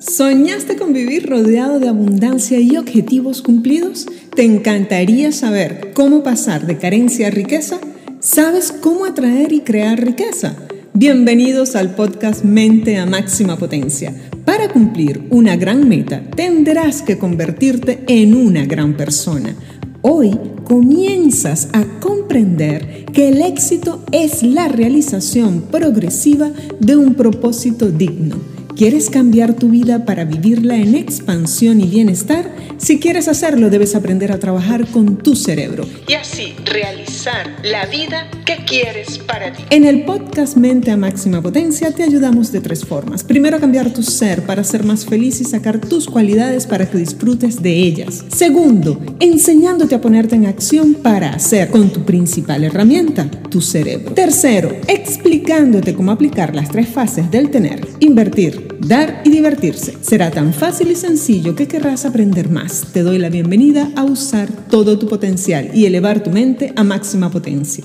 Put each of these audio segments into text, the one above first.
¿Soñaste con vivir rodeado de abundancia y objetivos cumplidos? ¿Te encantaría saber cómo pasar de carencia a riqueza? ¿Sabes cómo atraer y crear riqueza? Bienvenidos al podcast Mente a Máxima Potencia. Para cumplir una gran meta, tendrás que convertirte en una gran persona. Hoy comienzas a comprender que el éxito es la realización progresiva de un propósito digno ¿Quieres cambiar tu vida para vivirla en expansión y bienestar? Si quieres hacerlo, debes aprender a trabajar con tu cerebro y así realizar la vida que quieres para ti. En el podcast Mente a Máxima Potencia te ayudamos de tres formas. Primero, cambiar tu ser para ser más feliz y sacar tus cualidades para que disfrutes de ellas. Segundo, enseñándote a ponerte en acción para hacer con tu principal herramienta, tu cerebro. Tercero, explicándote cómo aplicar las tres fases del tener, invertir, dar y divertirse. Será tan fácil y sencillo que querrás aprender más. Te doy la bienvenida a usar todo tu potencial y elevar tu mente a máxima potencia.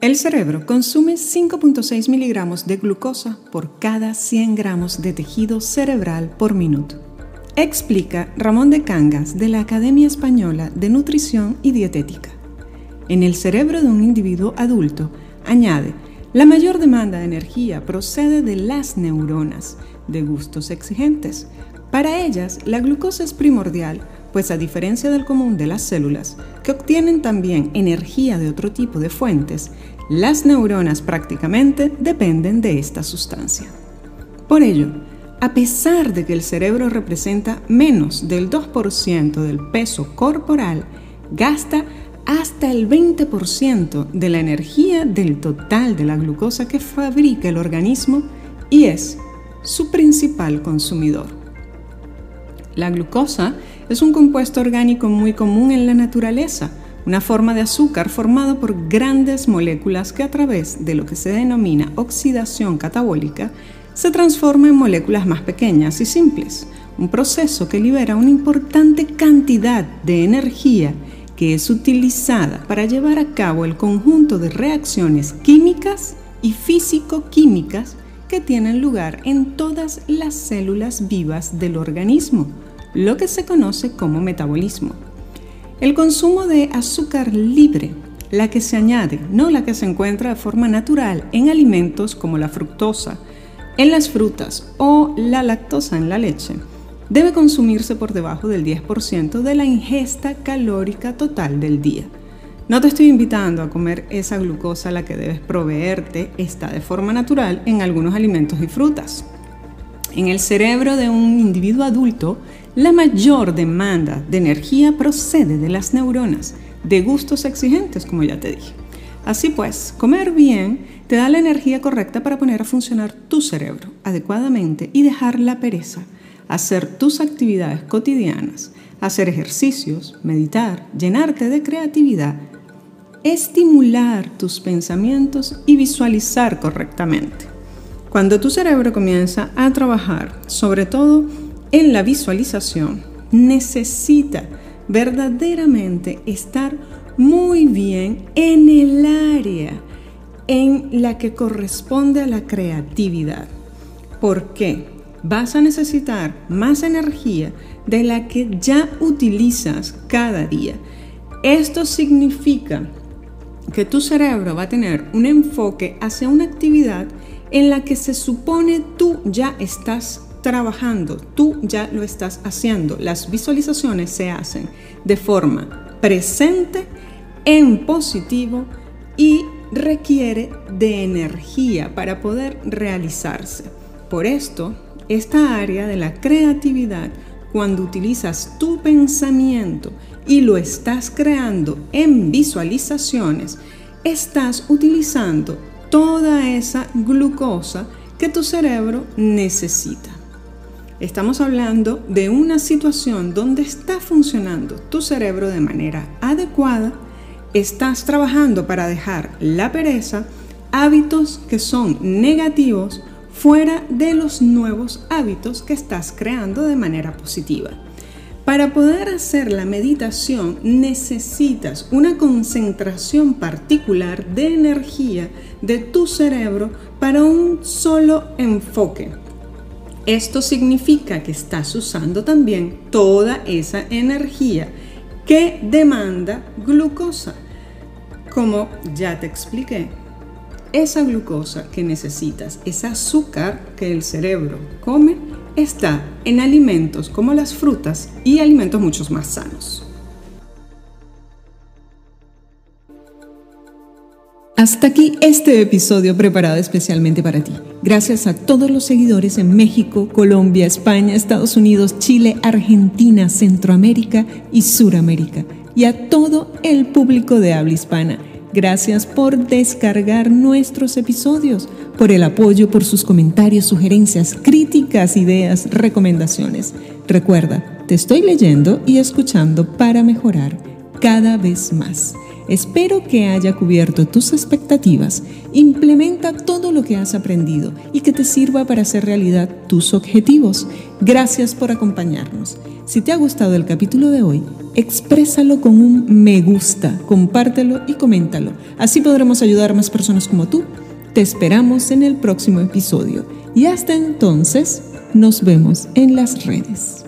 El cerebro consume 5.6 miligramos de glucosa por cada 100 gramos de tejido cerebral por minuto. Explica Ramón de Cangas de la Academia Española de Nutrición y Dietética en el cerebro de un individuo adulto, añade, la mayor demanda de energía procede de las neuronas, de gustos exigentes. Para ellas, la glucosa es primordial, pues a diferencia del común de las células, que obtienen también energía de otro tipo de fuentes, las neuronas prácticamente dependen de esta sustancia. Por ello, a pesar de que el cerebro representa menos del 2% del peso corporal, gasta hasta el 20% de la energía del total de la glucosa que fabrica el organismo y es su principal consumidor. La glucosa es un compuesto orgánico muy común en la naturaleza, una forma de azúcar formado por grandes moléculas que a través de lo que se denomina oxidación catabólica se transforma en moléculas más pequeñas y simples, un proceso que libera una importante cantidad de energía que es utilizada para llevar a cabo el conjunto de reacciones químicas y físico-químicas que tienen lugar en todas las células vivas del organismo, lo que se conoce como metabolismo. El consumo de azúcar libre, la que se añade, no la que se encuentra de forma natural en alimentos como la fructosa, en las frutas o la lactosa en la leche, debe consumirse por debajo del 10% de la ingesta calórica total del día. No te estoy invitando a comer esa glucosa a la que debes proveerte, está de forma natural en algunos alimentos y frutas. En el cerebro de un individuo adulto, la mayor demanda de energía procede de las neuronas, de gustos exigentes, como ya te dije. Así pues, comer bien te da la energía correcta para poner a funcionar tu cerebro adecuadamente y dejar la pereza hacer tus actividades cotidianas, hacer ejercicios, meditar, llenarte de creatividad, estimular tus pensamientos y visualizar correctamente. Cuando tu cerebro comienza a trabajar, sobre todo en la visualización, necesita verdaderamente estar muy bien en el área en la que corresponde a la creatividad. ¿Por qué? Vas a necesitar más energía de la que ya utilizas cada día. Esto significa que tu cerebro va a tener un enfoque hacia una actividad en la que se supone tú ya estás trabajando, tú ya lo estás haciendo. Las visualizaciones se hacen de forma presente, en positivo y requiere de energía para poder realizarse. Por esto, esta área de la creatividad, cuando utilizas tu pensamiento y lo estás creando en visualizaciones, estás utilizando toda esa glucosa que tu cerebro necesita. Estamos hablando de una situación donde está funcionando tu cerebro de manera adecuada, estás trabajando para dejar la pereza, hábitos que son negativos fuera de los nuevos hábitos que estás creando de manera positiva. Para poder hacer la meditación necesitas una concentración particular de energía de tu cerebro para un solo enfoque. Esto significa que estás usando también toda esa energía que demanda glucosa. Como ya te expliqué, esa glucosa que necesitas, ese azúcar que el cerebro come, está en alimentos como las frutas y alimentos muchos más sanos. Hasta aquí este episodio preparado especialmente para ti. Gracias a todos los seguidores en México, Colombia, España, Estados Unidos, Chile, Argentina, Centroamérica y Suramérica. Y a todo el público de habla hispana. Gracias por descargar nuestros episodios, por el apoyo, por sus comentarios, sugerencias, críticas, ideas, recomendaciones. Recuerda, te estoy leyendo y escuchando para mejorar cada vez más. Espero que haya cubierto tus expectativas. Implementa todo lo que has aprendido y que te sirva para hacer realidad tus objetivos. Gracias por acompañarnos. Si te ha gustado el capítulo de hoy, exprésalo con un me gusta, compártelo y coméntalo. Así podremos ayudar a más personas como tú. Te esperamos en el próximo episodio. Y hasta entonces, nos vemos en las redes.